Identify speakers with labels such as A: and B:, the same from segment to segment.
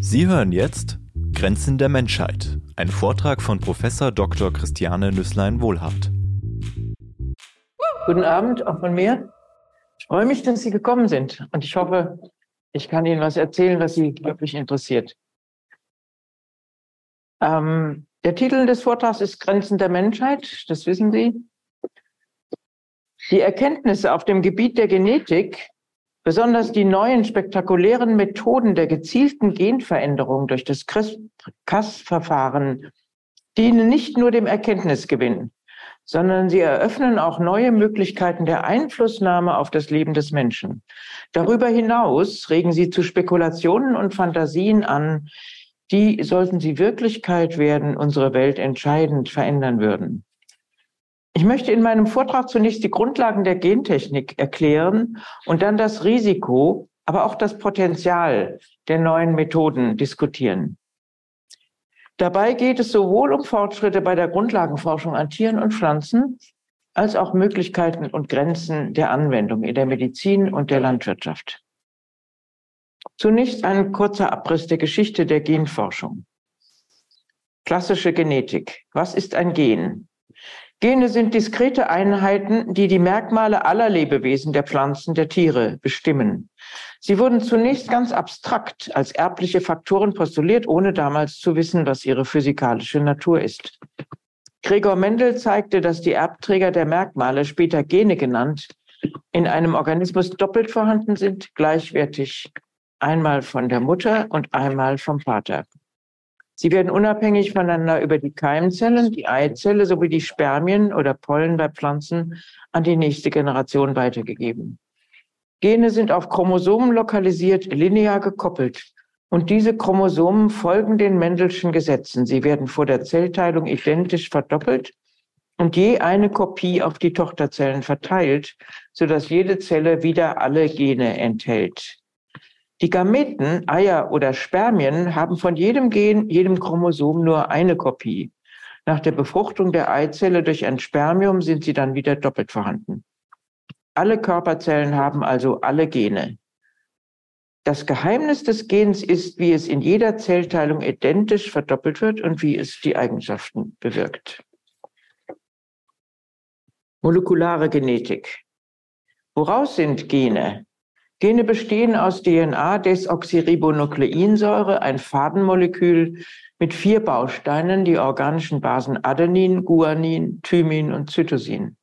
A: Sie hören jetzt Grenzen der Menschheit, ein Vortrag von Professor Dr. Christiane Nüsslein-Wohlhardt.
B: Guten Abend auch von mir. Ich freue mich, dass Sie gekommen sind und ich hoffe, ich kann Ihnen was erzählen, was Sie wirklich interessiert. Ähm, der Titel des Vortrags ist Grenzen der Menschheit, das wissen Sie. Die Erkenntnisse auf dem Gebiet der Genetik Besonders die neuen spektakulären Methoden der gezielten Genveränderung durch das CRISPR-Cas-Verfahren dienen nicht nur dem Erkenntnisgewinn, sondern sie eröffnen auch neue Möglichkeiten der Einflussnahme auf das Leben des Menschen. Darüber hinaus regen sie zu Spekulationen und Fantasien an, die, sollten sie Wirklichkeit werden, unsere Welt entscheidend verändern würden. Ich möchte in meinem Vortrag zunächst die Grundlagen der Gentechnik erklären und dann das Risiko, aber auch das Potenzial der neuen Methoden diskutieren. Dabei geht es sowohl um Fortschritte bei der Grundlagenforschung an Tieren und Pflanzen als auch Möglichkeiten und Grenzen der Anwendung in der Medizin und der Landwirtschaft. Zunächst ein kurzer Abriss der Geschichte der Genforschung. Klassische Genetik. Was ist ein Gen? Gene sind diskrete Einheiten, die die Merkmale aller Lebewesen, der Pflanzen, der Tiere bestimmen. Sie wurden zunächst ganz abstrakt als erbliche Faktoren postuliert, ohne damals zu wissen, was ihre physikalische Natur ist. Gregor Mendel zeigte, dass die Erbträger der Merkmale, später Gene genannt, in einem Organismus doppelt vorhanden sind, gleichwertig einmal von der Mutter und einmal vom Vater. Sie werden unabhängig voneinander über die Keimzellen, die Eizelle sowie die Spermien oder Pollen bei Pflanzen an die nächste Generation weitergegeben. Gene sind auf Chromosomen lokalisiert, linear gekoppelt. Und diese Chromosomen folgen den Mendelschen Gesetzen. Sie werden vor der Zellteilung identisch verdoppelt und je eine Kopie auf die Tochterzellen verteilt, sodass jede Zelle wieder alle Gene enthält. Die Gameten, Eier oder Spermien haben von jedem Gen, jedem Chromosom nur eine Kopie. Nach der Befruchtung der Eizelle durch ein Spermium sind sie dann wieder doppelt vorhanden. Alle Körperzellen haben also alle Gene. Das Geheimnis des Gens ist, wie es in jeder Zellteilung identisch verdoppelt wird und wie es die Eigenschaften bewirkt. Molekulare Genetik. Woraus sind Gene? Gene bestehen aus DNA, Desoxyribonukleinsäure, ein Fadenmolekül mit vier Bausteinen, die organischen Basen Adenin, Guanin, Thymin und Cytosin.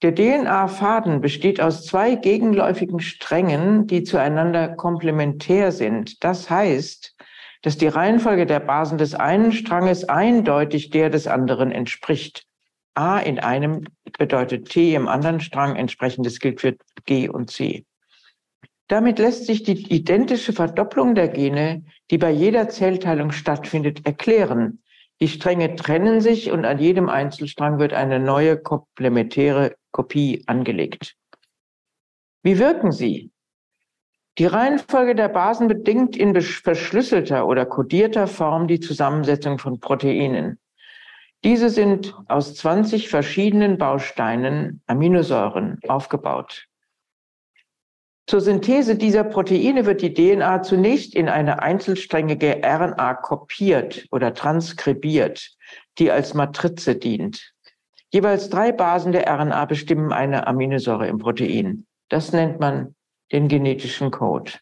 B: Der DNA-Faden besteht aus zwei gegenläufigen Strängen, die zueinander komplementär sind. Das heißt, dass die Reihenfolge der Basen des einen Stranges eindeutig der des anderen entspricht. A in einem bedeutet T im anderen Strang, entsprechendes gilt für G und C. Damit lässt sich die identische Verdopplung der Gene, die bei jeder Zellteilung stattfindet, erklären. Die Stränge trennen sich und an jedem Einzelstrang wird eine neue komplementäre Kopie angelegt. Wie wirken sie? Die Reihenfolge der Basen bedingt in verschlüsselter oder kodierter Form die Zusammensetzung von Proteinen. Diese sind aus 20 verschiedenen Bausteinen, Aminosäuren, aufgebaut. Zur Synthese dieser Proteine wird die DNA zunächst in eine einzelsträngige RNA kopiert oder transkribiert, die als Matrize dient. Jeweils drei Basen der RNA bestimmen eine Aminosäure im Protein. Das nennt man den genetischen Code.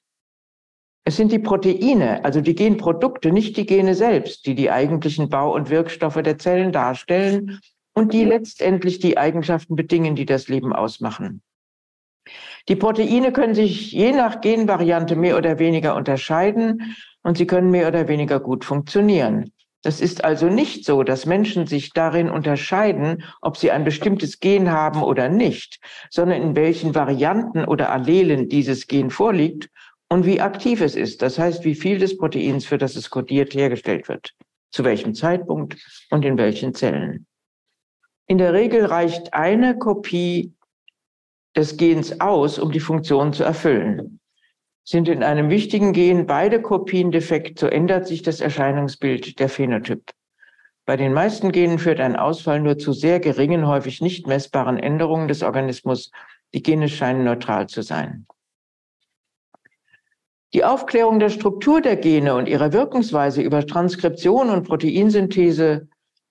B: Es sind die Proteine, also die Genprodukte, nicht die Gene selbst, die die eigentlichen Bau- und Wirkstoffe der Zellen darstellen und die letztendlich die Eigenschaften bedingen, die das Leben ausmachen. Die Proteine können sich je nach Genvariante mehr oder weniger unterscheiden und sie können mehr oder weniger gut funktionieren. Das ist also nicht so, dass Menschen sich darin unterscheiden, ob sie ein bestimmtes Gen haben oder nicht, sondern in welchen Varianten oder Allelen dieses Gen vorliegt und wie aktiv es ist. Das heißt, wie viel des Proteins, für das es kodiert, hergestellt wird, zu welchem Zeitpunkt und in welchen Zellen. In der Regel reicht eine Kopie des Gens aus, um die Funktion zu erfüllen. Sind in einem wichtigen Gen beide Kopien defekt, so ändert sich das Erscheinungsbild der Phänotyp. Bei den meisten Genen führt ein Ausfall nur zu sehr geringen, häufig nicht messbaren Änderungen des Organismus. Die Gene scheinen neutral zu sein. Die Aufklärung der Struktur der Gene und ihrer Wirkungsweise über Transkription und Proteinsynthese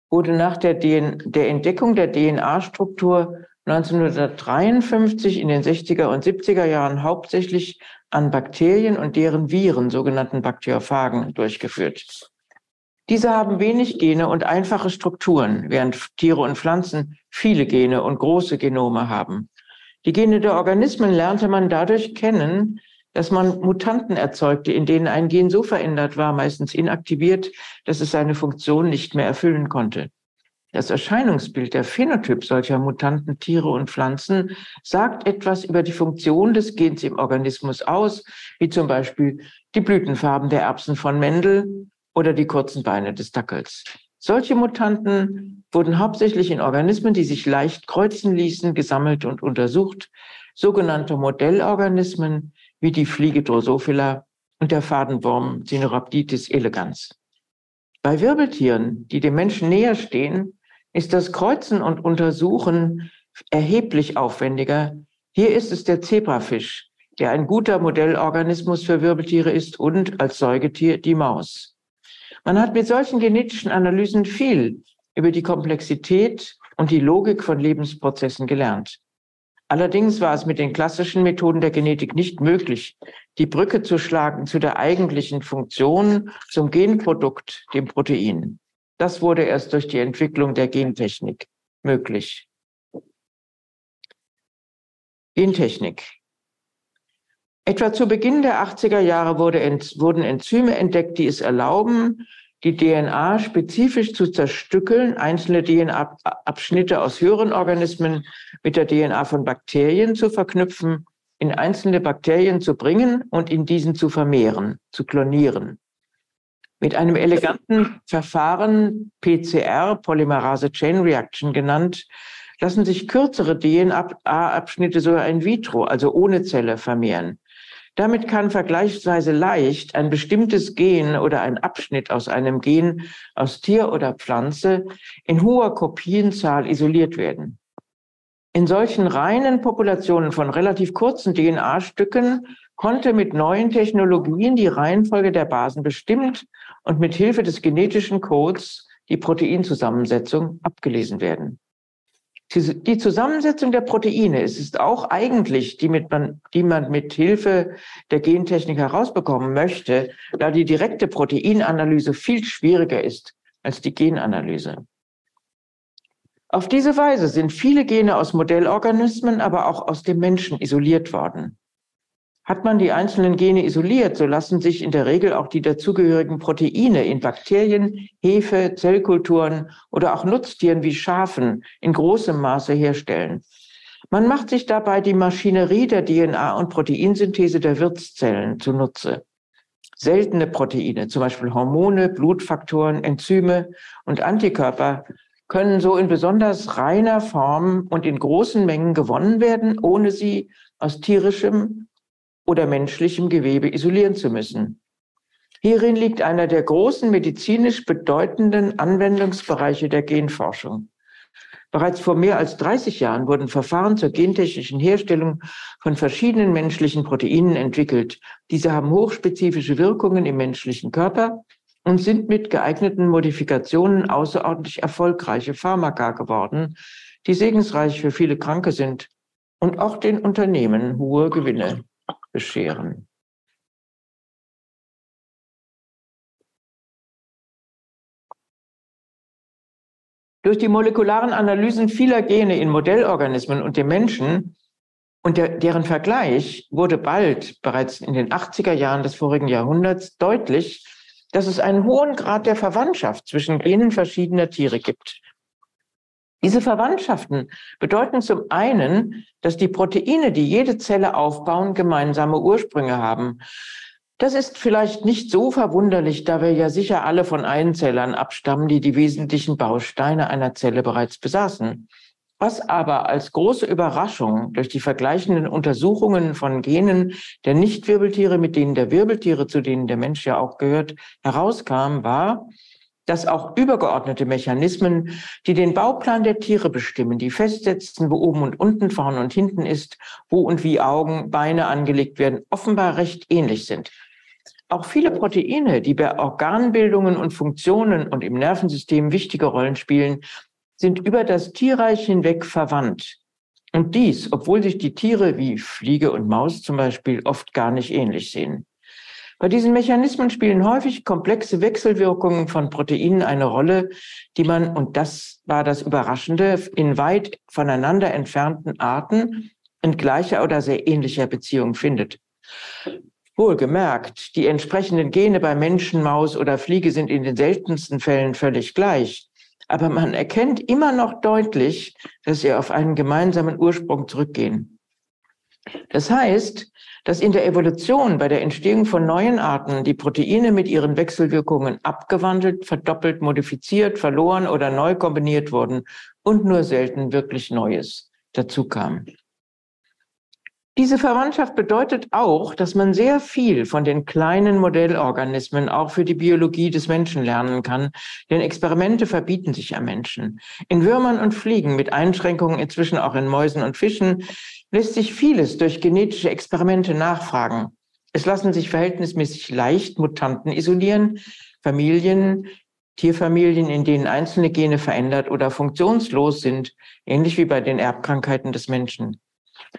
B: wurde nach der, DN der Entdeckung der DNA-Struktur 1953 in den 60er und 70er Jahren hauptsächlich an Bakterien und deren Viren, sogenannten Bakteriophagen, durchgeführt. Diese haben wenig Gene und einfache Strukturen, während Tiere und Pflanzen viele Gene und große Genome haben. Die Gene der Organismen lernte man dadurch kennen, dass man Mutanten erzeugte, in denen ein Gen so verändert war, meistens inaktiviert, dass es seine Funktion nicht mehr erfüllen konnte. Das Erscheinungsbild, der Phänotyp solcher mutanten Tiere und Pflanzen sagt etwas über die Funktion des Gens im Organismus aus, wie zum Beispiel die Blütenfarben der Erbsen von Mendel oder die kurzen Beine des Dackels. Solche Mutanten wurden hauptsächlich in Organismen, die sich leicht kreuzen ließen, gesammelt und untersucht, sogenannte Modellorganismen wie die Fliege Drosophila und der Fadenwurm Sinorhabditis elegans. Bei Wirbeltieren, die dem Menschen näher stehen, ist das Kreuzen und Untersuchen erheblich aufwendiger. Hier ist es der Zebrafisch, der ein guter Modellorganismus für Wirbeltiere ist und als Säugetier die Maus. Man hat mit solchen genetischen Analysen viel über die Komplexität und die Logik von Lebensprozessen gelernt. Allerdings war es mit den klassischen Methoden der Genetik nicht möglich, die Brücke zu schlagen zu der eigentlichen Funktion, zum Genprodukt, dem Protein. Das wurde erst durch die Entwicklung der Gentechnik möglich. Gentechnik. Etwa zu Beginn der 80er Jahre wurde, wurden Enzyme entdeckt, die es erlauben, die DNA spezifisch zu zerstückeln, einzelne DNA-Abschnitte aus höheren Organismen mit der DNA von Bakterien zu verknüpfen, in einzelne Bakterien zu bringen und in diesen zu vermehren, zu klonieren. Mit einem eleganten Verfahren PCR, Polymerase Chain Reaction genannt, lassen sich kürzere DNA-Abschnitte sogar in vitro, also ohne Zelle, vermehren. Damit kann vergleichsweise leicht ein bestimmtes Gen oder ein Abschnitt aus einem Gen aus Tier oder Pflanze in hoher Kopienzahl isoliert werden. In solchen reinen Populationen von relativ kurzen DNA-Stücken konnte mit neuen Technologien die Reihenfolge der Basen bestimmt und mit Hilfe des genetischen Codes die Proteinzusammensetzung abgelesen werden. Die Zusammensetzung der Proteine es ist auch eigentlich, die, mit man, die man mit Hilfe der Gentechnik herausbekommen möchte, da die direkte Proteinanalyse viel schwieriger ist als die Genanalyse. Auf diese Weise sind viele Gene aus Modellorganismen, aber auch aus dem Menschen isoliert worden. Hat man die einzelnen Gene isoliert, so lassen sich in der Regel auch die dazugehörigen Proteine in Bakterien, Hefe, Zellkulturen oder auch Nutztieren wie Schafen in großem Maße herstellen. Man macht sich dabei die Maschinerie der DNA- und Proteinsynthese der Wirtszellen zunutze. Seltene Proteine, zum Beispiel Hormone, Blutfaktoren, Enzyme und Antikörper, können so in besonders reiner Form und in großen Mengen gewonnen werden, ohne sie aus tierischem oder menschlichem Gewebe isolieren zu müssen. Hierin liegt einer der großen medizinisch bedeutenden Anwendungsbereiche der Genforschung. Bereits vor mehr als 30 Jahren wurden Verfahren zur gentechnischen Herstellung von verschiedenen menschlichen Proteinen entwickelt. Diese haben hochspezifische Wirkungen im menschlichen Körper und sind mit geeigneten Modifikationen außerordentlich erfolgreiche Pharmaka geworden, die segensreich für viele Kranke sind und auch den Unternehmen hohe Gewinne bescheren. Durch die molekularen Analysen vieler Gene in Modellorganismen und dem Menschen und der, deren Vergleich wurde bald, bereits in den 80er Jahren des vorigen Jahrhunderts, deutlich, dass es einen hohen Grad der Verwandtschaft zwischen Genen verschiedener Tiere gibt. Diese Verwandtschaften bedeuten zum einen, dass die Proteine, die jede Zelle aufbauen, gemeinsame Ursprünge haben. Das ist vielleicht nicht so verwunderlich, da wir ja sicher alle von Einzellern abstammen, die die wesentlichen Bausteine einer Zelle bereits besaßen. Was aber als große Überraschung durch die vergleichenden Untersuchungen von Genen der Nichtwirbeltiere mit denen der Wirbeltiere, zu denen der Mensch ja auch gehört, herauskam, war, dass auch übergeordnete Mechanismen, die den Bauplan der Tiere bestimmen, die festsetzen, wo oben und unten, vorne und hinten ist, wo und wie Augen, Beine angelegt werden, offenbar recht ähnlich sind. Auch viele Proteine, die bei Organbildungen und Funktionen und im Nervensystem wichtige Rollen spielen, sind über das Tierreich hinweg verwandt. Und dies, obwohl sich die Tiere wie Fliege und Maus zum Beispiel oft gar nicht ähnlich sehen. Bei diesen Mechanismen spielen häufig komplexe Wechselwirkungen von Proteinen eine Rolle, die man, und das war das Überraschende, in weit voneinander entfernten Arten in gleicher oder sehr ähnlicher Beziehung findet. Wohlgemerkt, die entsprechenden Gene bei Menschen, Maus oder Fliege sind in den seltensten Fällen völlig gleich. Aber man erkennt immer noch deutlich, dass sie auf einen gemeinsamen Ursprung zurückgehen. Das heißt, dass in der Evolution bei der Entstehung von neuen Arten die Proteine mit ihren Wechselwirkungen abgewandelt, verdoppelt, modifiziert, verloren oder neu kombiniert wurden und nur selten wirklich Neues dazu kam. Diese Verwandtschaft bedeutet auch, dass man sehr viel von den kleinen Modellorganismen auch für die Biologie des Menschen lernen kann, denn Experimente verbieten sich am Menschen. In Würmern und Fliegen, mit Einschränkungen inzwischen auch in Mäusen und Fischen, lässt sich vieles durch genetische Experimente nachfragen. Es lassen sich verhältnismäßig leicht Mutanten isolieren, Familien, Tierfamilien, in denen einzelne Gene verändert oder funktionslos sind, ähnlich wie bei den Erbkrankheiten des Menschen.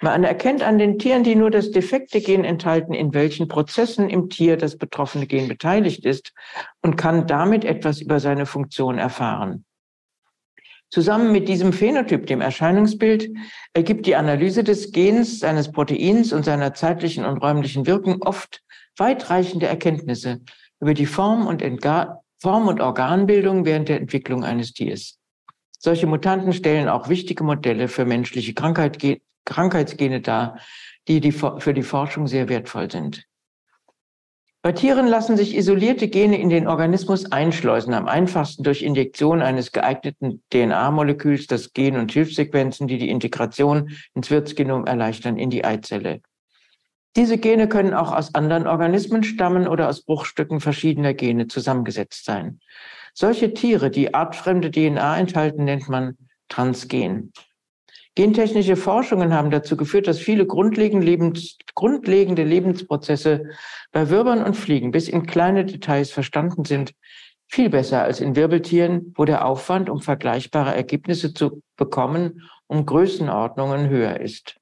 B: Man erkennt an den Tieren, die nur das defekte Gen enthalten, in welchen Prozessen im Tier das betroffene Gen beteiligt ist und kann damit etwas über seine Funktion erfahren. Zusammen mit diesem Phänotyp, dem Erscheinungsbild, ergibt die Analyse des Gens, seines Proteins und seiner zeitlichen und räumlichen Wirkung oft weitreichende Erkenntnisse über die Form und, Entga Form und Organbildung während der Entwicklung eines Tiers. Solche Mutanten stellen auch wichtige Modelle für menschliche Krankheit, Krankheitsgene dar, die, die für die Forschung sehr wertvoll sind. Bei Tieren lassen sich isolierte Gene in den Organismus einschleusen, am einfachsten durch Injektion eines geeigneten DNA-Moleküls, das Gen- und Hilfssequenzen, die die Integration ins Wirtsgenom erleichtern, in die Eizelle. Diese Gene können auch aus anderen Organismen stammen oder aus Bruchstücken verschiedener Gene zusammengesetzt sein. Solche Tiere, die artfremde DNA enthalten, nennt man Transgen. Gentechnische Forschungen haben dazu geführt, dass viele grundlegende, Lebens, grundlegende Lebensprozesse bei Würmern und Fliegen bis in kleine Details verstanden sind, viel besser als in Wirbeltieren, wo der Aufwand, um vergleichbare Ergebnisse zu bekommen, um Größenordnungen höher ist.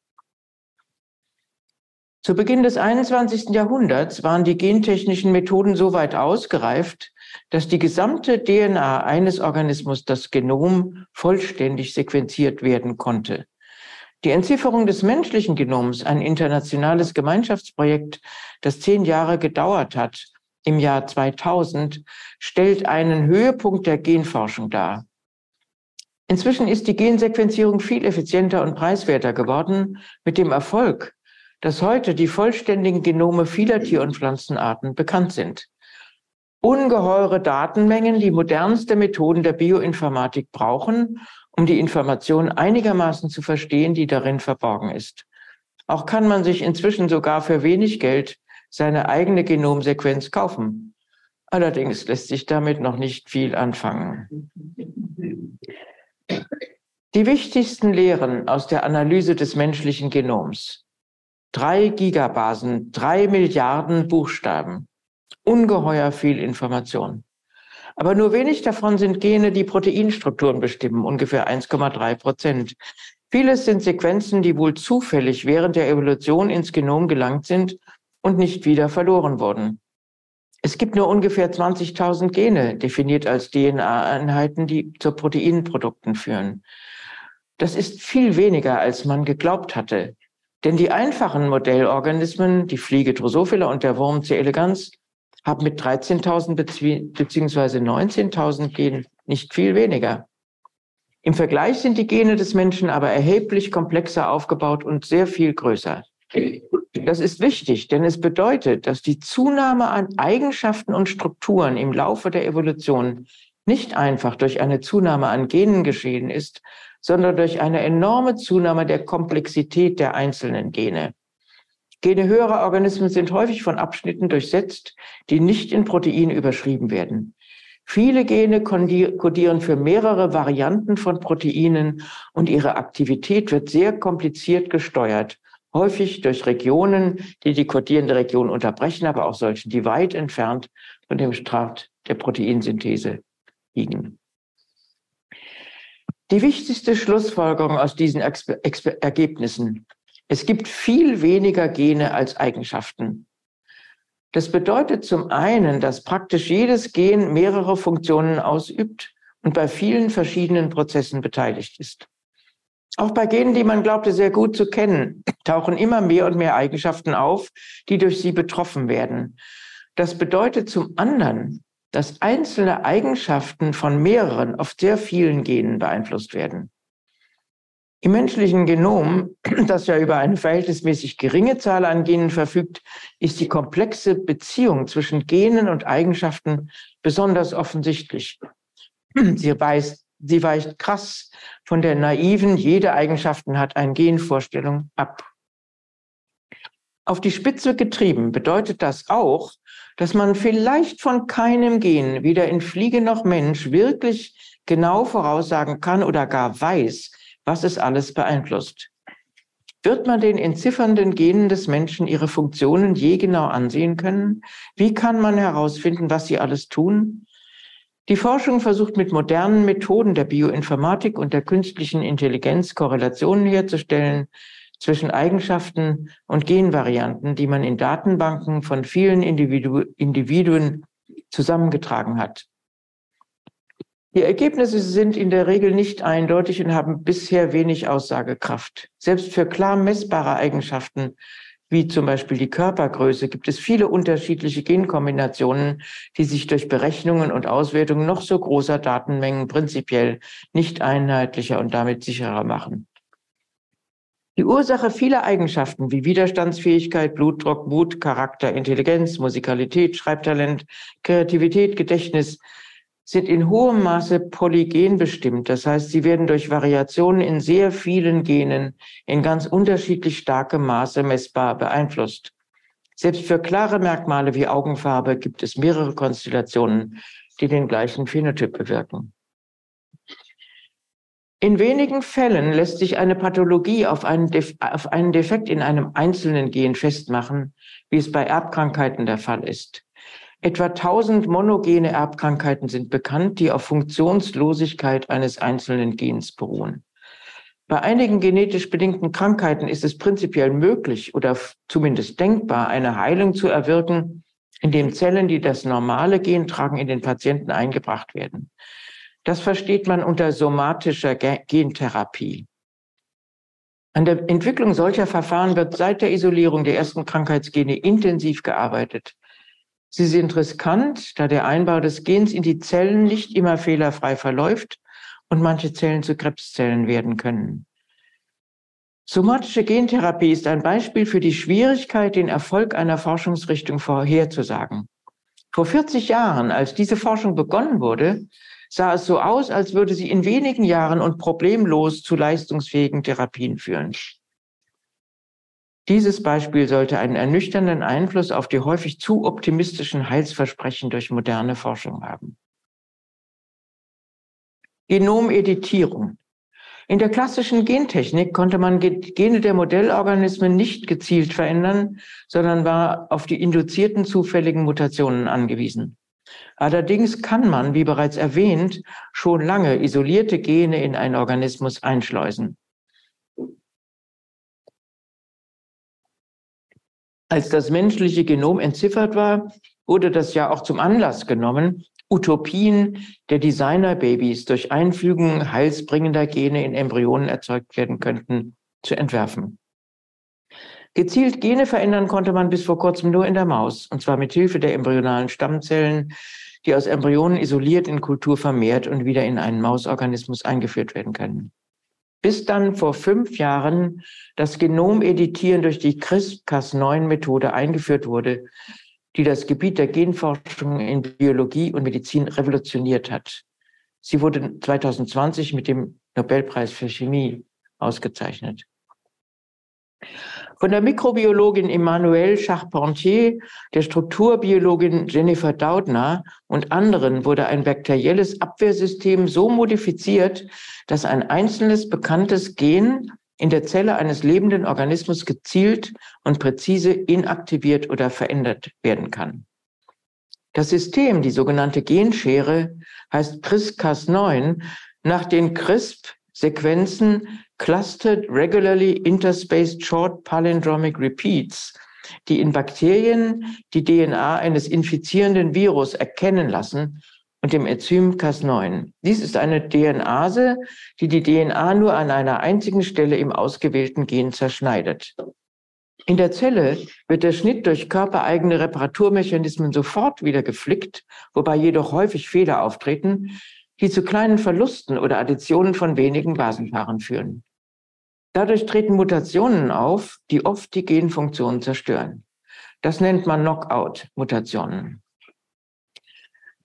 B: Zu Beginn des 21. Jahrhunderts waren die gentechnischen Methoden so weit ausgereift, dass die gesamte DNA eines Organismus, das Genom, vollständig sequenziert werden konnte. Die Entzifferung des menschlichen Genoms, ein internationales Gemeinschaftsprojekt, das zehn Jahre gedauert hat, im Jahr 2000, stellt einen Höhepunkt der Genforschung dar. Inzwischen ist die Gensequenzierung viel effizienter und preiswerter geworden, mit dem Erfolg, dass heute die vollständigen Genome vieler Tier- und Pflanzenarten bekannt sind ungeheure Datenmengen die modernste Methoden der Bioinformatik brauchen, um die Information einigermaßen zu verstehen, die darin verborgen ist. Auch kann man sich inzwischen sogar für wenig Geld seine eigene Genomsequenz kaufen. Allerdings lässt sich damit noch nicht viel anfangen. Die wichtigsten Lehren aus der Analyse des menschlichen Genoms. Drei Gigabasen, drei Milliarden Buchstaben ungeheuer viel Information. Aber nur wenig davon sind Gene, die Proteinstrukturen bestimmen, ungefähr 1,3 Prozent. Vieles sind Sequenzen, die wohl zufällig während der Evolution ins Genom gelangt sind und nicht wieder verloren wurden. Es gibt nur ungefähr 20.000 Gene, definiert als DNA-Einheiten, die zu Proteinprodukten führen. Das ist viel weniger, als man geglaubt hatte. Denn die einfachen Modellorganismen, die Fliege Drosophila und der Wurm C. elegans, habe mit 13.000 bzw. 19.000 Genen nicht viel weniger. Im Vergleich sind die Gene des Menschen aber erheblich komplexer aufgebaut und sehr viel größer. Das ist wichtig, denn es bedeutet, dass die Zunahme an Eigenschaften und Strukturen im Laufe der Evolution nicht einfach durch eine Zunahme an Genen geschehen ist, sondern durch eine enorme Zunahme der Komplexität der einzelnen Gene. Gene höherer Organismen sind häufig von Abschnitten durchsetzt, die nicht in Proteine überschrieben werden. Viele Gene kodieren für mehrere Varianten von Proteinen und ihre Aktivität wird sehr kompliziert gesteuert häufig durch Regionen, die die kodierende Region unterbrechen, aber auch solche, die weit entfernt von dem Strat der Proteinsynthese liegen. Die wichtigste Schlussfolgerung aus diesen Exper Exper Ergebnissen. Es gibt viel weniger Gene als Eigenschaften. Das bedeutet zum einen, dass praktisch jedes Gen mehrere Funktionen ausübt und bei vielen verschiedenen Prozessen beteiligt ist. Auch bei Genen, die man glaubte sehr gut zu kennen, tauchen immer mehr und mehr Eigenschaften auf, die durch sie betroffen werden. Das bedeutet zum anderen, dass einzelne Eigenschaften von mehreren, oft sehr vielen Genen beeinflusst werden. Im menschlichen Genom, das ja über eine verhältnismäßig geringe Zahl an Genen verfügt, ist die komplexe Beziehung zwischen Genen und Eigenschaften besonders offensichtlich. Sie, weist, sie weicht krass von der naiven, jede Eigenschaften hat ein Genvorstellung ab. Auf die Spitze getrieben bedeutet das auch, dass man vielleicht von keinem Gen, weder in Fliege noch Mensch, wirklich genau voraussagen kann oder gar weiß, was es alles beeinflusst. Wird man den entziffernden Genen des Menschen ihre Funktionen je genau ansehen können? Wie kann man herausfinden, was sie alles tun? Die Forschung versucht mit modernen Methoden der Bioinformatik und der künstlichen Intelligenz Korrelationen herzustellen zwischen Eigenschaften und Genvarianten, die man in Datenbanken von vielen Individu Individuen zusammengetragen hat. Die Ergebnisse sind in der Regel nicht eindeutig und haben bisher wenig Aussagekraft. Selbst für klar messbare Eigenschaften wie zum Beispiel die Körpergröße, gibt es viele unterschiedliche Genkombinationen, die sich durch Berechnungen und Auswertungen noch so großer Datenmengen prinzipiell nicht einheitlicher und damit sicherer machen. Die Ursache vieler Eigenschaften wie Widerstandsfähigkeit, Blutdruck, Mut, Charakter, Intelligenz, Musikalität, Schreibtalent, Kreativität, Gedächtnis sind in hohem Maße polygen bestimmt. Das heißt, sie werden durch Variationen in sehr vielen Genen in ganz unterschiedlich starkem Maße messbar beeinflusst. Selbst für klare Merkmale wie Augenfarbe gibt es mehrere Konstellationen, die den gleichen Phänotyp bewirken. In wenigen Fällen lässt sich eine Pathologie auf einen, auf einen Defekt in einem einzelnen Gen festmachen, wie es bei Erbkrankheiten der Fall ist. Etwa 1000 monogene Erbkrankheiten sind bekannt, die auf Funktionslosigkeit eines einzelnen Gens beruhen. Bei einigen genetisch bedingten Krankheiten ist es prinzipiell möglich oder zumindest denkbar, eine Heilung zu erwirken, indem Zellen, die das normale Gen tragen, in den Patienten eingebracht werden. Das versteht man unter somatischer Gentherapie. An der Entwicklung solcher Verfahren wird seit der Isolierung der ersten Krankheitsgene intensiv gearbeitet. Sie sind riskant, da der Einbau des Gens in die Zellen nicht immer fehlerfrei verläuft und manche Zellen zu Krebszellen werden können. Somatische Gentherapie ist ein Beispiel für die Schwierigkeit, den Erfolg einer Forschungsrichtung vorherzusagen. Vor 40 Jahren, als diese Forschung begonnen wurde, sah es so aus, als würde sie in wenigen Jahren und problemlos zu leistungsfähigen Therapien führen. Dieses Beispiel sollte einen ernüchternden Einfluss auf die häufig zu optimistischen Heilsversprechen durch moderne Forschung haben. Genomeditierung. In der klassischen Gentechnik konnte man Gene der Modellorganismen nicht gezielt verändern, sondern war auf die induzierten zufälligen Mutationen angewiesen. Allerdings kann man, wie bereits erwähnt, schon lange isolierte Gene in einen Organismus einschleusen. Als das menschliche Genom entziffert war, wurde das ja auch zum Anlass genommen, Utopien der Designerbabys durch Einfügen heilsbringender Gene in Embryonen erzeugt werden könnten, zu entwerfen. Gezielt Gene verändern konnte man bis vor kurzem nur in der Maus, und zwar mit Hilfe der embryonalen Stammzellen, die aus Embryonen isoliert in Kultur vermehrt und wieder in einen Mausorganismus eingeführt werden können. Bis dann vor fünf Jahren das Genomeditieren durch die CRISPR-Cas9-Methode eingeführt wurde, die das Gebiet der Genforschung in Biologie und Medizin revolutioniert hat. Sie wurde 2020 mit dem Nobelpreis für Chemie ausgezeichnet. Von der Mikrobiologin Emmanuelle Charpentier, der Strukturbiologin Jennifer Doudna und anderen wurde ein bakterielles Abwehrsystem so modifiziert, dass ein einzelnes bekanntes Gen in der Zelle eines lebenden Organismus gezielt und präzise inaktiviert oder verändert werden kann. Das System, die sogenannte Genschere, heißt CRISPR-Cas9 nach den CRISP-Sequenzen Clustered Regularly Interspaced Short Palindromic Repeats, die in Bakterien die DNA eines infizierenden Virus erkennen lassen und dem Enzym Cas9. Dies ist eine DNase, die die DNA nur an einer einzigen Stelle im ausgewählten Gen zerschneidet. In der Zelle wird der Schnitt durch körpereigene Reparaturmechanismen sofort wieder geflickt, wobei jedoch häufig Fehler auftreten, die zu kleinen Verlusten oder Additionen von wenigen Basenpaaren führen. Dadurch treten Mutationen auf, die oft die Genfunktion zerstören. Das nennt man Knockout-Mutationen.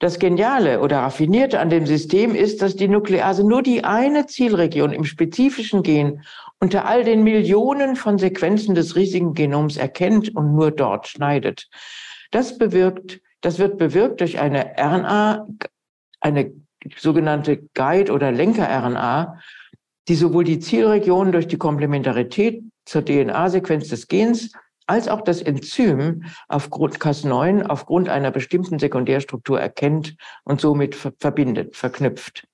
B: Das Geniale oder Raffinierte an dem System ist, dass die Nuklease nur die eine Zielregion im spezifischen Gen unter all den Millionen von Sequenzen des riesigen Genoms erkennt und nur dort schneidet. Das bewirkt, das wird bewirkt durch eine RNA, eine sogenannte Guide- oder Lenker-RNA, die sowohl die Zielregion durch die Komplementarität zur DNA-Sequenz des Gens als auch das Enzym aufgrund Cas9 aufgrund einer bestimmten Sekundärstruktur erkennt und somit verbindet, verknüpft.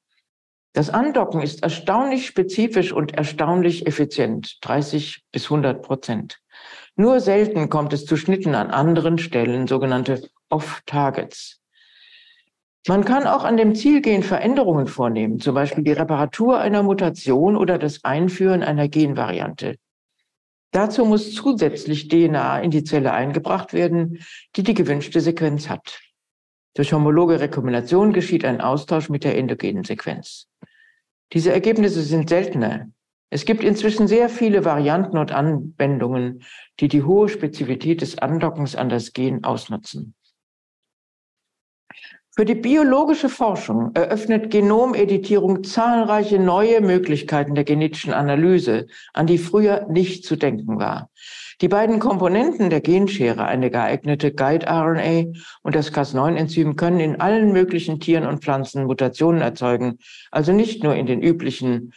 B: Das Andocken ist erstaunlich spezifisch und erstaunlich effizient, 30 bis 100 Prozent. Nur selten kommt es zu Schnitten an anderen Stellen, sogenannte Off-Targets. Man kann auch an dem Zielgen Veränderungen vornehmen, zum Beispiel die Reparatur einer Mutation oder das Einführen einer Genvariante. Dazu muss zusätzlich DNA in die Zelle eingebracht werden, die die gewünschte Sequenz hat. Durch homologe Rekombination geschieht ein Austausch mit der endogenen Sequenz. Diese Ergebnisse sind seltener. Es gibt inzwischen sehr viele Varianten und Anwendungen, die die hohe Spezifität des Andockens an das Gen ausnutzen. Für die biologische Forschung eröffnet Genomeditierung zahlreiche neue Möglichkeiten der genetischen Analyse, an die früher nicht zu denken war. Die beiden Komponenten der Genschere, eine geeignete Guide-RNA und das Cas9-Enzym, können in allen möglichen Tieren und Pflanzen Mutationen erzeugen, also nicht nur in den üblichen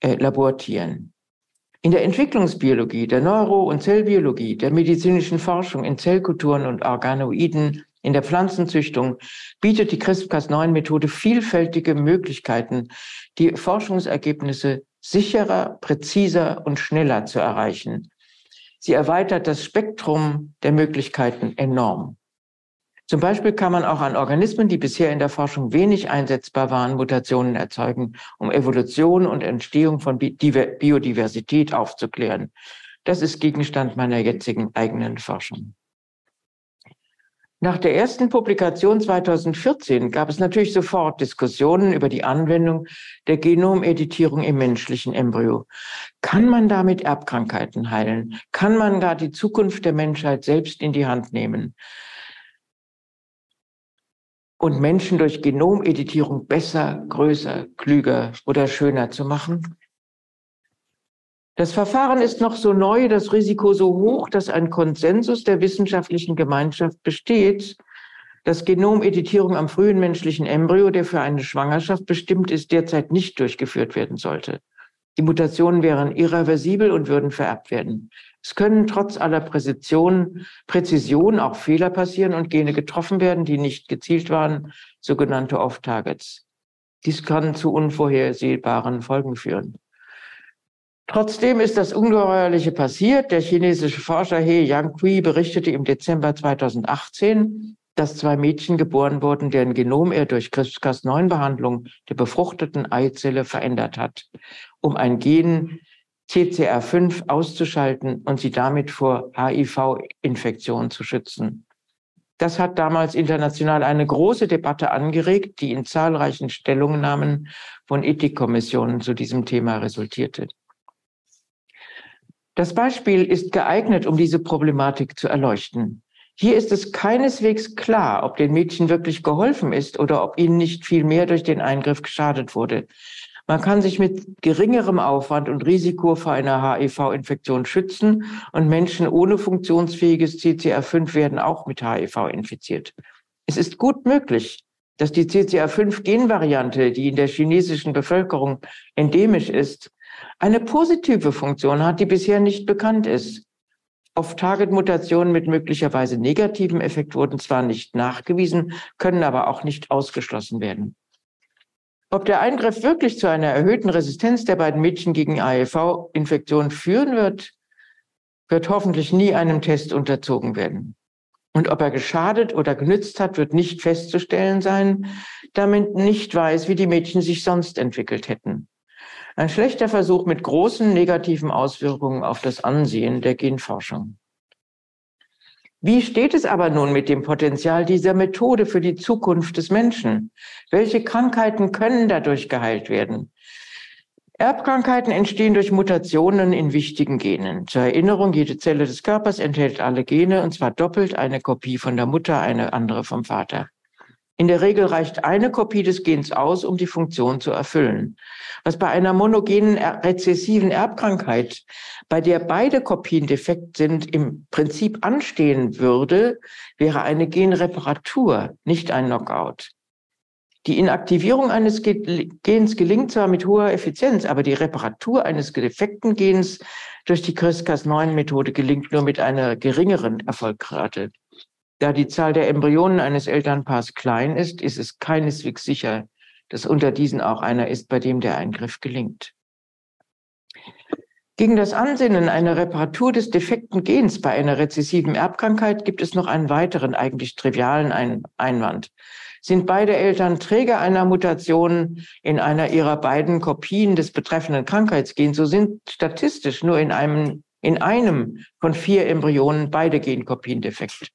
B: äh, Labortieren. In der Entwicklungsbiologie, der Neuro- und Zellbiologie, der medizinischen Forschung in Zellkulturen und Organoiden, in der Pflanzenzüchtung bietet die CRISPR-Cas9-Methode vielfältige Möglichkeiten, die Forschungsergebnisse sicherer, präziser und schneller zu erreichen. Sie erweitert das Spektrum der Möglichkeiten enorm. Zum Beispiel kann man auch an Organismen, die bisher in der Forschung wenig einsetzbar waren, Mutationen erzeugen, um Evolution und Entstehung von Biodiversität aufzuklären. Das ist Gegenstand meiner jetzigen eigenen Forschung. Nach der ersten Publikation 2014 gab es natürlich sofort Diskussionen über die Anwendung der Genomeditierung im menschlichen Embryo. Kann man damit Erbkrankheiten heilen? Kann man gar die Zukunft der Menschheit selbst in die Hand nehmen? Und Menschen durch Genomeditierung besser, größer, klüger oder schöner zu machen? Das Verfahren ist noch so neu, das Risiko so hoch, dass ein Konsensus der wissenschaftlichen Gemeinschaft besteht, dass Genomeditierung am frühen menschlichen Embryo, der für eine Schwangerschaft bestimmt ist, derzeit nicht durchgeführt werden sollte. Die Mutationen wären irreversibel und würden vererbt werden. Es können trotz aller Präzision, Präzision auch Fehler passieren und Gene getroffen werden, die nicht gezielt waren, sogenannte Off-Targets. Dies kann zu unvorhersehbaren Folgen führen. Trotzdem ist das Ungeheuerliche passiert. Der chinesische Forscher He Yangqi berichtete im Dezember 2018, dass zwei Mädchen geboren wurden, deren Genom er durch CRISPR-Cas9-Behandlung der befruchteten Eizelle verändert hat, um ein Gen CCR5 auszuschalten und sie damit vor HIV-Infektionen zu schützen. Das hat damals international eine große Debatte angeregt, die in zahlreichen Stellungnahmen von Ethikkommissionen zu diesem Thema resultierte. Das Beispiel ist geeignet, um diese Problematik zu erleuchten. Hier ist es keineswegs klar, ob den Mädchen wirklich geholfen ist oder ob ihnen nicht viel mehr durch den Eingriff geschadet wurde. Man kann sich mit geringerem Aufwand und Risiko vor einer HIV-Infektion schützen und Menschen ohne funktionsfähiges CCR5 werden auch mit HIV infiziert. Es ist gut möglich, dass die CCR5-Genvariante, die in der chinesischen Bevölkerung endemisch ist, eine positive Funktion hat, die bisher nicht bekannt ist. Off-Target-Mutationen mit möglicherweise negativem Effekt wurden zwar nicht nachgewiesen, können aber auch nicht ausgeschlossen werden. Ob der Eingriff wirklich zu einer erhöhten Resistenz der beiden Mädchen gegen AEV-Infektionen führen wird, wird hoffentlich nie einem Test unterzogen werden. Und ob er geschadet oder genützt hat, wird nicht festzustellen sein, damit nicht weiß, wie die Mädchen sich sonst entwickelt hätten. Ein schlechter Versuch mit großen negativen Auswirkungen auf das Ansehen der Genforschung. Wie steht es aber nun mit dem Potenzial dieser Methode für die Zukunft des Menschen? Welche Krankheiten können dadurch geheilt werden? Erbkrankheiten entstehen durch Mutationen in wichtigen Genen. Zur Erinnerung, jede Zelle des Körpers enthält alle Gene, und zwar doppelt eine Kopie von der Mutter, eine andere vom Vater. In der Regel reicht eine Kopie des Gens aus, um die Funktion zu erfüllen. Was bei einer monogenen rezessiven Erbkrankheit, bei der beide Kopien defekt sind, im Prinzip anstehen würde, wäre eine Genreparatur, nicht ein Knockout. Die Inaktivierung eines Gens gelingt zwar mit hoher Effizienz, aber die Reparatur eines defekten Gens durch die CRISPR-9-Methode gelingt nur mit einer geringeren Erfolgsrate. Da die Zahl der Embryonen eines Elternpaars klein ist, ist es keineswegs sicher, dass unter diesen auch einer ist, bei dem der Eingriff gelingt. Gegen das Ansinnen einer Reparatur des defekten Gens bei einer rezessiven Erbkrankheit gibt es noch einen weiteren, eigentlich trivialen Einwand. Sind beide Eltern Träger einer Mutation in einer ihrer beiden Kopien des betreffenden Krankheitsgens, so sind statistisch nur in einem, in einem von vier Embryonen beide Genkopien defekt.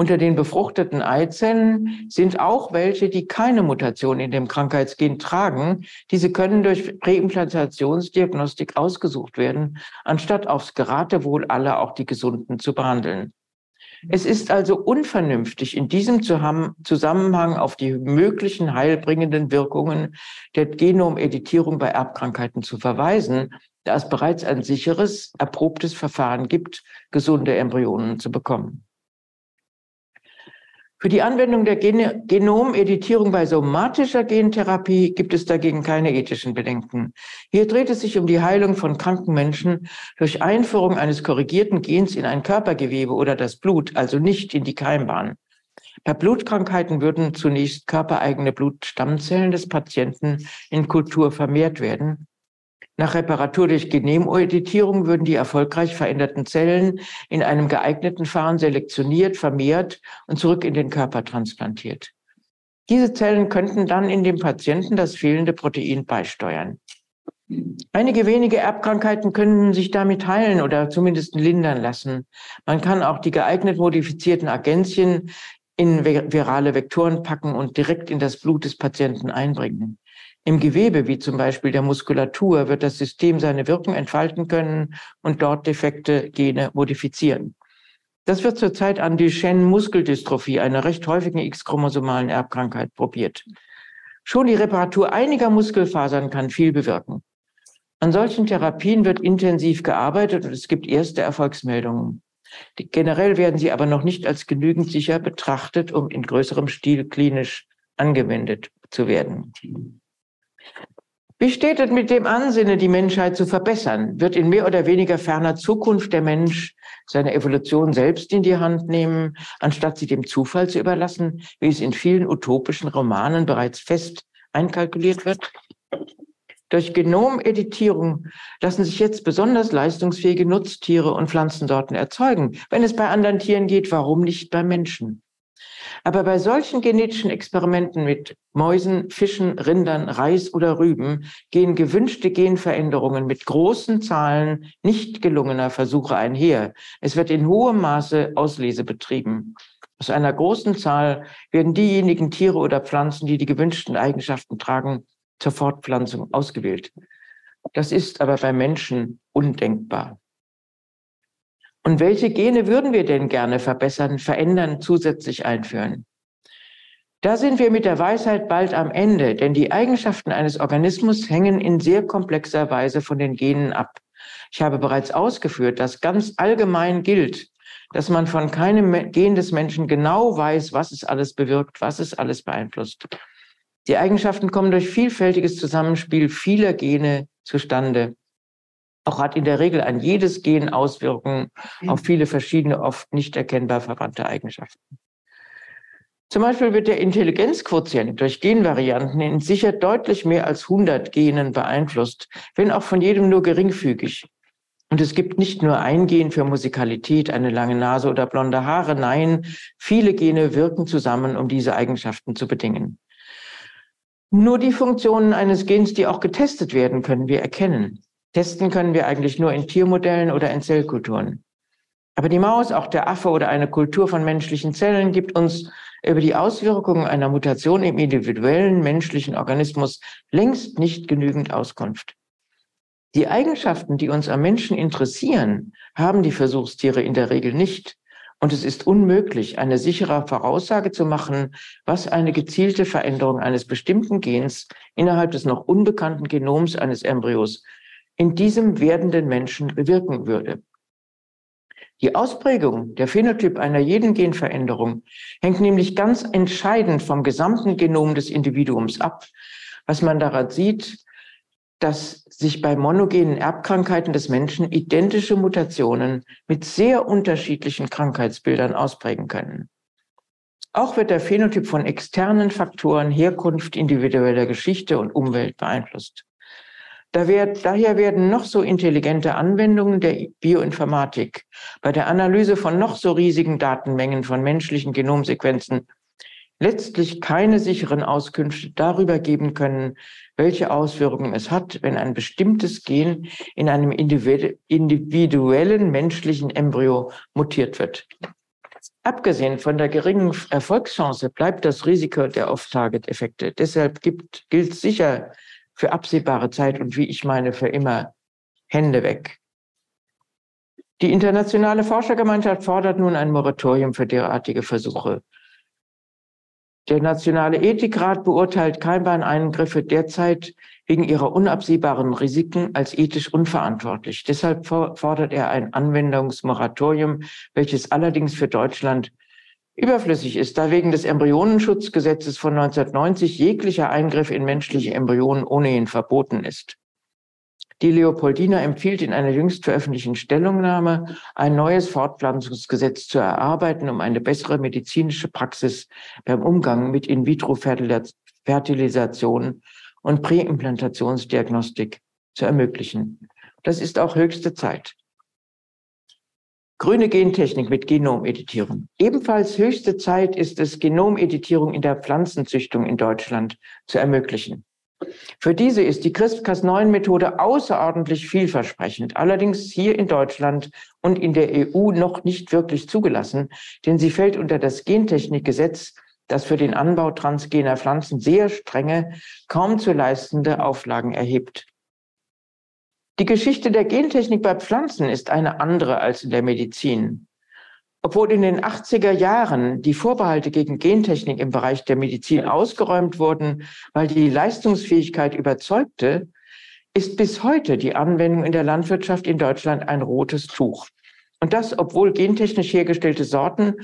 B: Unter den befruchteten Eizellen sind auch welche, die keine Mutation in dem Krankheitsgen tragen. Diese können durch Präimplantationsdiagnostik ausgesucht werden, anstatt aufs Geratewohl aller auch die Gesunden zu behandeln. Es ist also unvernünftig, in diesem Zusammenhang auf die möglichen heilbringenden Wirkungen der Genomeditierung bei Erbkrankheiten zu verweisen, da es bereits ein sicheres, erprobtes Verfahren gibt, gesunde Embryonen zu bekommen. Für die Anwendung der Gen Genomeditierung bei somatischer Gentherapie gibt es dagegen keine ethischen Bedenken. Hier dreht es sich um die Heilung von kranken Menschen durch Einführung eines korrigierten Gens in ein Körpergewebe oder das Blut, also nicht in die Keimbahn. Bei Blutkrankheiten würden zunächst körpereigene Blutstammzellen des Patienten in Kultur vermehrt werden. Nach Reparatur durch Genemoeditierung würden die erfolgreich veränderten Zellen in einem geeigneten Verfahren selektioniert, vermehrt und zurück in den Körper transplantiert. Diese Zellen könnten dann in dem Patienten das fehlende Protein beisteuern. Einige wenige Erbkrankheiten können sich damit heilen oder zumindest lindern lassen. Man kann auch die geeignet modifizierten Agenzien in virale Vektoren packen und direkt in das Blut des Patienten einbringen. Im Gewebe, wie zum Beispiel der Muskulatur, wird das System seine Wirkung entfalten können und dort defekte Gene modifizieren. Das wird zurzeit an Duchenne-Muskeldystrophie, einer recht häufigen X-chromosomalen Erbkrankheit, probiert. Schon die Reparatur einiger Muskelfasern kann viel bewirken. An solchen Therapien wird intensiv gearbeitet und es gibt erste Erfolgsmeldungen. Generell werden sie aber noch nicht als genügend sicher betrachtet, um in größerem Stil klinisch angewendet zu werden. Wie steht es mit dem Ansinnen, die Menschheit zu verbessern? Wird in mehr oder weniger ferner Zukunft der Mensch seine Evolution selbst in die Hand nehmen, anstatt sie dem Zufall zu überlassen, wie es in vielen utopischen Romanen bereits fest einkalkuliert wird? Durch Genomeditierung lassen sich jetzt besonders leistungsfähige Nutztiere und Pflanzensorten erzeugen. Wenn es bei anderen Tieren geht, warum nicht bei Menschen? Aber bei solchen genetischen Experimenten mit Mäusen, Fischen, Rindern, Reis oder Rüben gehen gewünschte Genveränderungen mit großen Zahlen nicht gelungener Versuche einher. Es wird in hohem Maße Auslese betrieben. Aus einer großen Zahl werden diejenigen Tiere oder Pflanzen, die die gewünschten Eigenschaften tragen, zur Fortpflanzung ausgewählt. Das ist aber bei Menschen undenkbar. Und welche Gene würden wir denn gerne verbessern, verändern, zusätzlich einführen? Da sind wir mit der Weisheit bald am Ende, denn die Eigenschaften eines Organismus hängen in sehr komplexer Weise von den Genen ab. Ich habe bereits ausgeführt, dass ganz allgemein gilt, dass man von keinem Gen des Menschen genau weiß, was es alles bewirkt, was es alles beeinflusst. Die Eigenschaften kommen durch vielfältiges Zusammenspiel vieler Gene zustande. Auch hat in der Regel ein jedes Gen Auswirkungen auf viele verschiedene, oft nicht erkennbar verwandte Eigenschaften. Zum Beispiel wird der Intelligenzquotient durch Genvarianten in sicher deutlich mehr als 100 Genen beeinflusst, wenn auch von jedem nur geringfügig. Und es gibt nicht nur ein Gen für Musikalität, eine lange Nase oder blonde Haare. Nein, viele Gene wirken zusammen, um diese Eigenschaften zu bedingen. Nur die Funktionen eines Gens, die auch getestet werden, können wir erkennen. Testen können wir eigentlich nur in Tiermodellen oder in Zellkulturen. Aber die Maus, auch der Affe oder eine Kultur von menschlichen Zellen gibt uns über die Auswirkungen einer Mutation im individuellen menschlichen Organismus längst nicht genügend Auskunft. Die Eigenschaften, die uns am Menschen interessieren, haben die Versuchstiere in der Regel nicht. Und es ist unmöglich, eine sichere Voraussage zu machen, was eine gezielte Veränderung eines bestimmten Gens innerhalb des noch unbekannten Genoms eines Embryos in diesem werdenden Menschen bewirken würde. Die Ausprägung der Phänotyp einer jeden Genveränderung hängt nämlich ganz entscheidend vom gesamten Genom des Individuums ab. Was man daran sieht, dass sich bei monogenen Erbkrankheiten des Menschen identische Mutationen mit sehr unterschiedlichen Krankheitsbildern ausprägen können. Auch wird der Phänotyp von externen Faktoren, Herkunft, individueller Geschichte und Umwelt beeinflusst. Daher werden noch so intelligente Anwendungen der Bioinformatik bei der Analyse von noch so riesigen Datenmengen von menschlichen Genomsequenzen letztlich keine sicheren Auskünfte darüber geben können, welche Auswirkungen es hat, wenn ein bestimmtes Gen in einem individuellen menschlichen Embryo mutiert wird. Abgesehen von der geringen Erfolgschance bleibt das Risiko der Off-Target-Effekte. Deshalb gibt, gilt sicher für absehbare Zeit und wie ich meine, für immer Hände weg. Die internationale Forschergemeinschaft fordert nun ein Moratorium für derartige Versuche. Der Nationale Ethikrat beurteilt Keimbahneingriffe derzeit wegen ihrer unabsehbaren Risiken als ethisch unverantwortlich. Deshalb fordert er ein Anwendungsmoratorium, welches allerdings für Deutschland überflüssig ist, da wegen des Embryonenschutzgesetzes von 1990 jeglicher Eingriff in menschliche Embryonen ohnehin verboten ist. Die Leopoldina empfiehlt in einer jüngst veröffentlichten Stellungnahme, ein neues Fortpflanzungsgesetz zu erarbeiten, um eine bessere medizinische Praxis beim Umgang mit In-vitro-Fertilisation und Präimplantationsdiagnostik zu ermöglichen. Das ist auch höchste Zeit. Grüne Gentechnik mit Genomeditierung. Ebenfalls höchste Zeit ist es, Genomeditierung in der Pflanzenzüchtung in Deutschland zu ermöglichen. Für diese ist die CRISPR-Cas9-Methode außerordentlich vielversprechend, allerdings hier in Deutschland und in der EU noch nicht wirklich zugelassen, denn sie fällt unter das Gentechnikgesetz, das für den Anbau transgener Pflanzen sehr strenge, kaum zu leistende Auflagen erhebt. Die Geschichte der Gentechnik bei Pflanzen ist eine andere als in der Medizin. Obwohl in den 80er Jahren die Vorbehalte gegen Gentechnik im Bereich der Medizin ausgeräumt wurden, weil die Leistungsfähigkeit überzeugte, ist bis heute die Anwendung in der Landwirtschaft in Deutschland ein rotes Tuch. Und das, obwohl gentechnisch hergestellte Sorten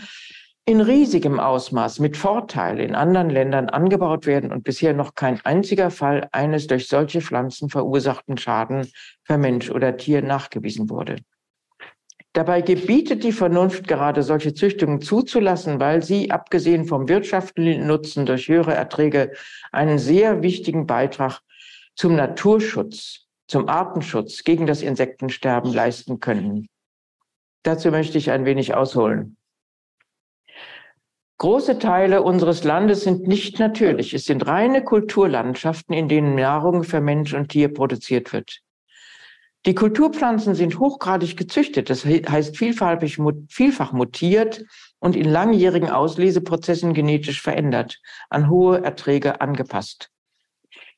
B: in riesigem Ausmaß mit Vorteil in anderen Ländern angebaut werden und bisher noch kein einziger Fall eines durch solche Pflanzen verursachten Schaden für Mensch oder Tier nachgewiesen wurde. Dabei gebietet die Vernunft gerade solche Züchtungen zuzulassen, weil sie, abgesehen vom wirtschaftlichen Nutzen durch höhere Erträge, einen sehr wichtigen Beitrag zum Naturschutz, zum Artenschutz gegen das Insektensterben leisten können. Dazu möchte ich ein wenig ausholen. Große Teile unseres Landes sind nicht natürlich. Es sind reine Kulturlandschaften, in denen Nahrung für Mensch und Tier produziert wird. Die Kulturpflanzen sind hochgradig gezüchtet, das heißt vielfach mutiert und in langjährigen Ausleseprozessen genetisch verändert, an hohe Erträge angepasst.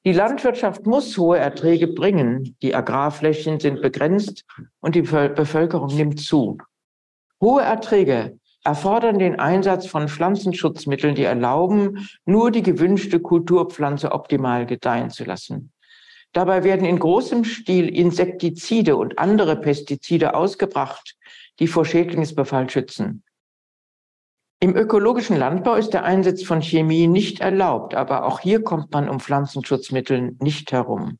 B: Die Landwirtschaft muss hohe Erträge bringen. Die Agrarflächen sind begrenzt und die Bevölkerung nimmt zu. Hohe Erträge erfordern den Einsatz von Pflanzenschutzmitteln, die erlauben, nur die gewünschte Kulturpflanze optimal gedeihen zu lassen. Dabei werden in großem Stil Insektizide und andere Pestizide ausgebracht, die vor Schädlingsbefall schützen. Im ökologischen Landbau ist der Einsatz von Chemie nicht erlaubt, aber auch hier kommt man um Pflanzenschutzmitteln nicht herum.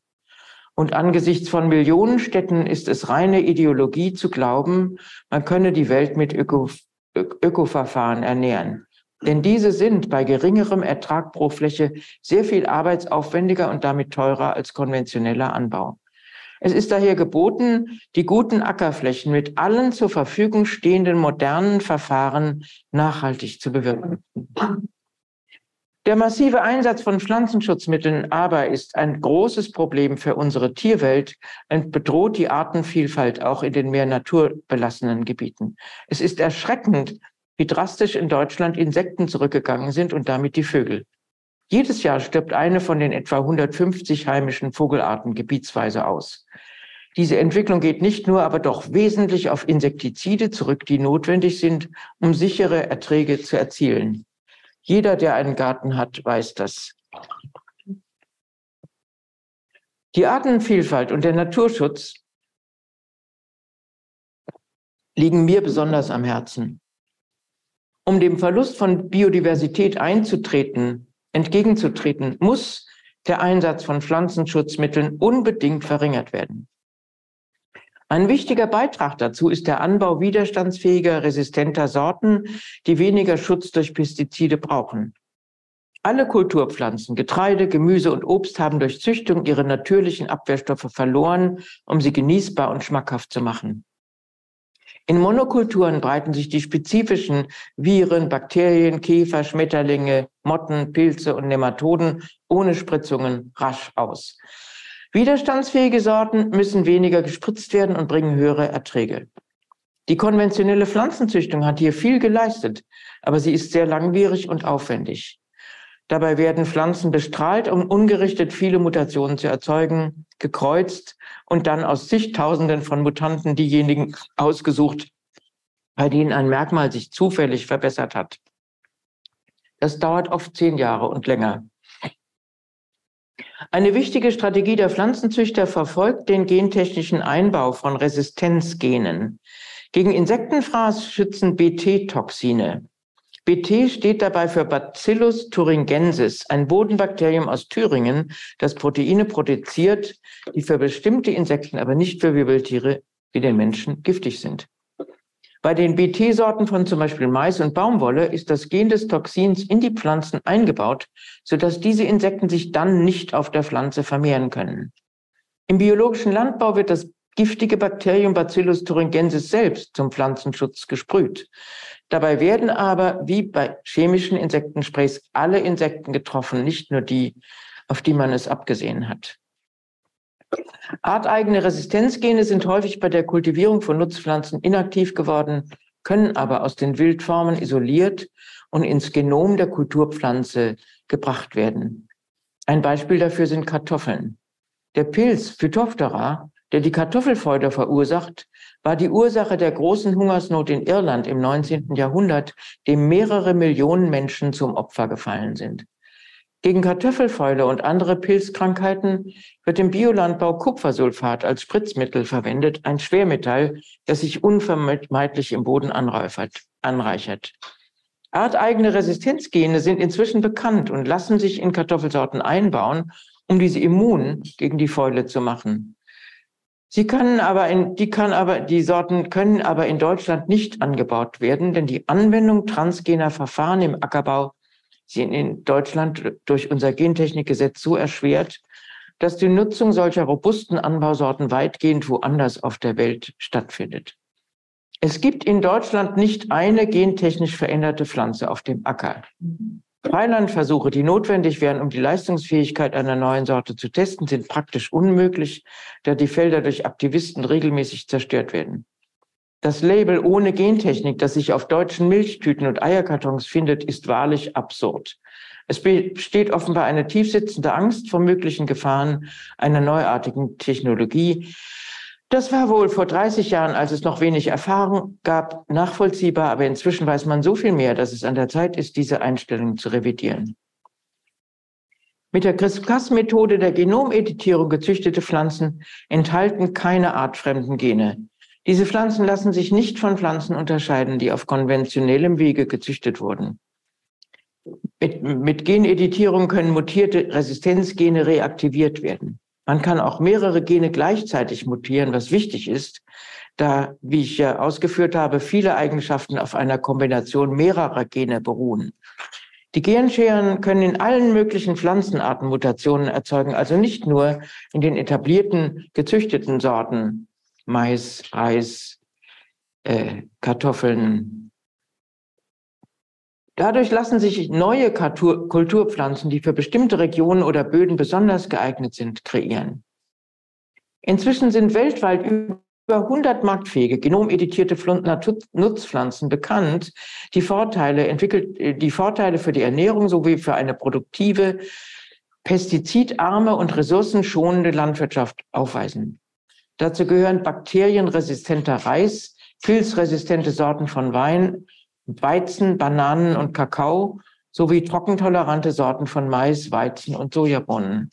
B: Und angesichts von Millionenstädten ist es reine Ideologie zu glauben, man könne die Welt mit Öko Ökoverfahren ernähren. Denn diese sind bei geringerem Ertrag pro Fläche sehr viel arbeitsaufwendiger und damit teurer als konventioneller Anbau. Es ist daher geboten, die guten Ackerflächen mit allen zur Verfügung stehenden modernen Verfahren nachhaltig zu bewirtschaften. Der massive Einsatz von Pflanzenschutzmitteln aber ist ein großes Problem für unsere Tierwelt und bedroht die Artenvielfalt auch in den mehr naturbelassenen Gebieten. Es ist erschreckend, wie drastisch in Deutschland Insekten zurückgegangen sind und damit die Vögel. Jedes Jahr stirbt eine von den etwa 150 heimischen Vogelarten gebietsweise aus. Diese Entwicklung geht nicht nur, aber doch wesentlich auf Insektizide zurück, die notwendig sind, um sichere Erträge zu erzielen. Jeder, der einen Garten hat, weiß das. Die Artenvielfalt und der Naturschutz liegen mir besonders am Herzen. Um dem Verlust von Biodiversität einzutreten, entgegenzutreten, muss der Einsatz von Pflanzenschutzmitteln unbedingt verringert werden. Ein wichtiger Beitrag dazu ist der Anbau widerstandsfähiger, resistenter Sorten, die weniger Schutz durch Pestizide brauchen. Alle Kulturpflanzen, Getreide, Gemüse und Obst haben durch Züchtung ihre natürlichen Abwehrstoffe verloren, um sie genießbar und schmackhaft zu machen. In Monokulturen breiten sich die spezifischen Viren, Bakterien, Käfer, Schmetterlinge, Motten, Pilze und Nematoden ohne Spritzungen rasch aus. Widerstandsfähige Sorten müssen weniger gespritzt werden und bringen höhere Erträge. Die konventionelle Pflanzenzüchtung hat hier viel geleistet, aber sie ist sehr langwierig und aufwendig. Dabei werden Pflanzen bestrahlt, um ungerichtet viele Mutationen zu erzeugen, gekreuzt und dann aus zigtausenden von Mutanten diejenigen ausgesucht, bei denen ein Merkmal sich zufällig verbessert hat. Das dauert oft zehn Jahre und länger. Eine wichtige Strategie der Pflanzenzüchter verfolgt den gentechnischen Einbau von Resistenzgenen. Gegen Insektenfraß schützen BT-Toxine. BT steht dabei für Bacillus thuringiensis, ein Bodenbakterium aus Thüringen, das Proteine produziert, die für bestimmte Insekten, aber nicht für Wirbeltiere wie den Menschen giftig sind. Bei den BT-Sorten von zum Beispiel Mais und Baumwolle ist das Gen des Toxins in die Pflanzen eingebaut, sodass diese Insekten sich dann nicht auf der Pflanze vermehren können. Im biologischen Landbau wird das giftige Bakterium Bacillus thuringiensis selbst zum Pflanzenschutz gesprüht. Dabei werden aber, wie bei chemischen Insektensprays, alle Insekten getroffen, nicht nur die, auf die man es abgesehen hat. Arteigene Resistenzgene sind häufig bei der Kultivierung von Nutzpflanzen inaktiv geworden, können aber aus den Wildformen isoliert und ins Genom der Kulturpflanze gebracht werden. Ein Beispiel dafür sind Kartoffeln. Der Pilz Phytophthora, der die Kartoffelfeuder verursacht, war die Ursache der großen Hungersnot in Irland im 19. Jahrhundert, dem mehrere Millionen Menschen zum Opfer gefallen sind. Gegen Kartoffelfäule und andere Pilzkrankheiten wird im Biolandbau Kupfersulfat als Spritzmittel verwendet, ein Schwermetall, das sich unvermeidlich im Boden anreichert. Arteigene Resistenzgene sind inzwischen bekannt und lassen sich in Kartoffelsorten einbauen, um diese immun gegen die Fäule zu machen. Sie können aber in, die kann aber, die Sorten können aber in Deutschland nicht angebaut werden, denn die Anwendung transgener Verfahren im Ackerbau sind in Deutschland durch unser Gentechnikgesetz so erschwert, dass die Nutzung solcher robusten Anbausorten weitgehend woanders auf der Welt stattfindet. Es gibt in Deutschland nicht eine gentechnisch veränderte Pflanze auf dem Acker. Freilandversuche, die notwendig wären, um die Leistungsfähigkeit einer neuen Sorte zu testen, sind praktisch unmöglich, da die Felder durch Aktivisten regelmäßig zerstört werden. Das Label ohne Gentechnik, das sich auf deutschen Milchtüten und Eierkartons findet, ist wahrlich absurd. Es besteht offenbar eine tiefsitzende Angst vor möglichen Gefahren einer neuartigen Technologie. Das war wohl vor 30 Jahren, als es noch wenig Erfahrung gab, nachvollziehbar, aber inzwischen weiß man so viel mehr, dass es an der Zeit ist, diese Einstellung zu revidieren. Mit der CRISPR-Cas-Methode der Genomeditierung gezüchtete Pflanzen enthalten keine artfremden Gene. Diese Pflanzen lassen sich nicht von Pflanzen unterscheiden, die auf konventionellem Wege gezüchtet wurden. Mit, mit Geneditierung können mutierte Resistenzgene reaktiviert werden. Man kann auch mehrere Gene gleichzeitig mutieren, was wichtig ist, da, wie ich ja ausgeführt habe, viele Eigenschaften auf einer Kombination mehrerer Gene beruhen. Die Genscheren können in allen möglichen Pflanzenarten Mutationen erzeugen, also nicht nur in den etablierten, gezüchteten Sorten Mais, Reis, äh, Kartoffeln. Dadurch lassen sich neue Kulturpflanzen, die für bestimmte Regionen oder Böden besonders geeignet sind, kreieren. Inzwischen sind weltweit über über 100 marktfähige genomeditierte Nutzpflanzen bekannt, die Vorteile entwickelt, äh, die Vorteile für die Ernährung sowie für eine produktive, pestizidarme und ressourcenschonende Landwirtschaft aufweisen. Dazu gehören bakterienresistenter Reis, pilzresistente Sorten von Wein, Weizen, Bananen und Kakao sowie trockentolerante Sorten von Mais, Weizen und Sojabohnen.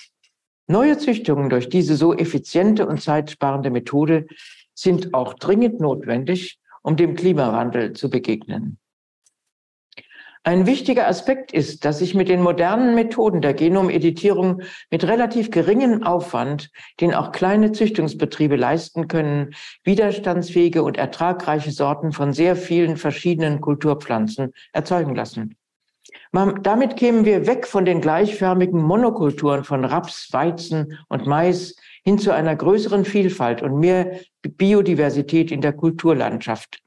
B: Neue Züchtungen durch diese so effiziente und zeitsparende Methode sind auch dringend notwendig, um dem Klimawandel zu begegnen. Ein wichtiger Aspekt ist, dass sich mit den modernen Methoden der Genomeditierung mit relativ geringem Aufwand, den auch kleine Züchtungsbetriebe leisten können, widerstandsfähige und ertragreiche Sorten von sehr vielen verschiedenen Kulturpflanzen erzeugen lassen. Damit kämen wir weg von den gleichförmigen Monokulturen von Raps, Weizen und Mais hin zu einer größeren Vielfalt und mehr Biodiversität in der Kulturlandschaft.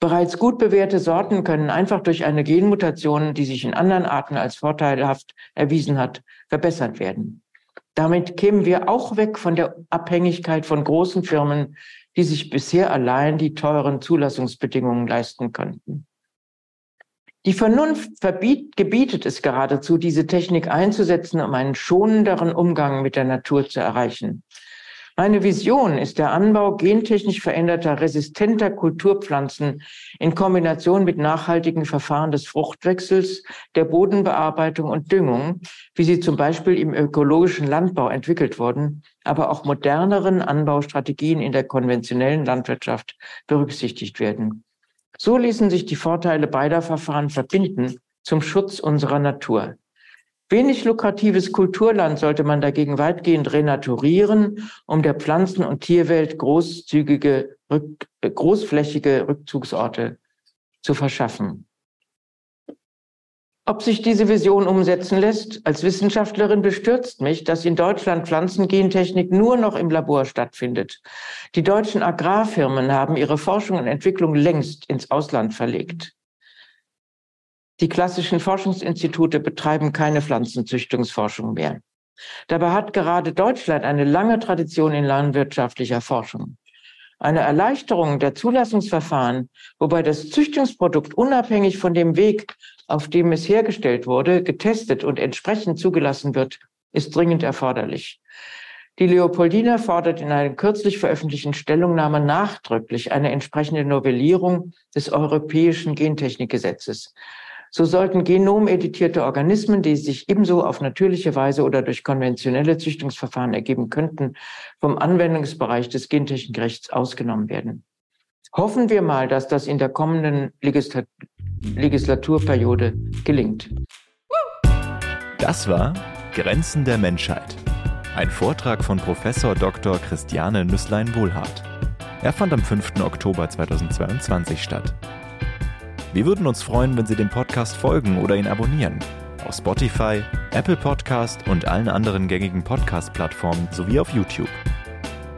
B: Bereits gut bewährte Sorten können einfach durch eine Genmutation, die sich in anderen Arten als vorteilhaft erwiesen hat, verbessert werden. Damit kämen wir auch weg von der Abhängigkeit von großen Firmen, die sich bisher allein die teuren Zulassungsbedingungen leisten könnten. Die Vernunft verbiet, gebietet es geradezu, diese Technik einzusetzen, um einen schonenderen Umgang mit der Natur zu erreichen. Meine Vision ist der Anbau gentechnisch veränderter, resistenter Kulturpflanzen in Kombination mit nachhaltigen Verfahren des Fruchtwechsels, der Bodenbearbeitung und Düngung, wie sie zum Beispiel im ökologischen Landbau entwickelt wurden, aber auch moderneren Anbaustrategien in der konventionellen Landwirtschaft berücksichtigt werden. So ließen sich die Vorteile beider Verfahren verbinden zum Schutz unserer Natur. Wenig lukratives Kulturland sollte man dagegen weitgehend renaturieren, um der Pflanzen- und Tierwelt großzügige, äh, großflächige Rückzugsorte zu verschaffen. Ob sich diese Vision umsetzen lässt, als Wissenschaftlerin bestürzt mich, dass in Deutschland Pflanzengentechnik nur noch im Labor stattfindet. Die deutschen Agrarfirmen haben ihre Forschung und Entwicklung längst ins Ausland verlegt. Die klassischen Forschungsinstitute betreiben keine Pflanzenzüchtungsforschung mehr. Dabei hat gerade Deutschland eine lange Tradition in landwirtschaftlicher Forschung. Eine Erleichterung der Zulassungsverfahren, wobei das Züchtungsprodukt unabhängig von dem Weg auf dem es hergestellt wurde, getestet und entsprechend zugelassen wird, ist dringend erforderlich. Die Leopoldina fordert in einer kürzlich veröffentlichten Stellungnahme nachdrücklich eine entsprechende Novellierung des europäischen Gentechnikgesetzes. So sollten genomeditierte Organismen, die sich ebenso auf natürliche Weise oder durch konventionelle Züchtungsverfahren ergeben könnten, vom Anwendungsbereich des Gentechnikrechts ausgenommen werden. Hoffen wir mal, dass das in der kommenden Legislaturperiode gelingt.
A: Das war Grenzen der Menschheit. Ein Vortrag von Professor Dr. Christiane Nüsslein-Wohlhardt. Er fand am 5. Oktober 2022 statt. Wir würden uns freuen, wenn Sie dem Podcast folgen oder ihn abonnieren. Auf Spotify, Apple Podcast und allen anderen gängigen Podcast-Plattformen sowie auf YouTube.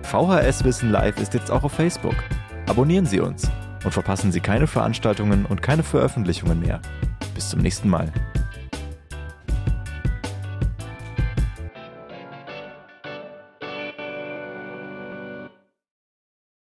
A: VHS Wissen Live ist jetzt auch auf Facebook. Abonnieren Sie uns und verpassen Sie keine Veranstaltungen und keine Veröffentlichungen mehr. Bis zum nächsten Mal.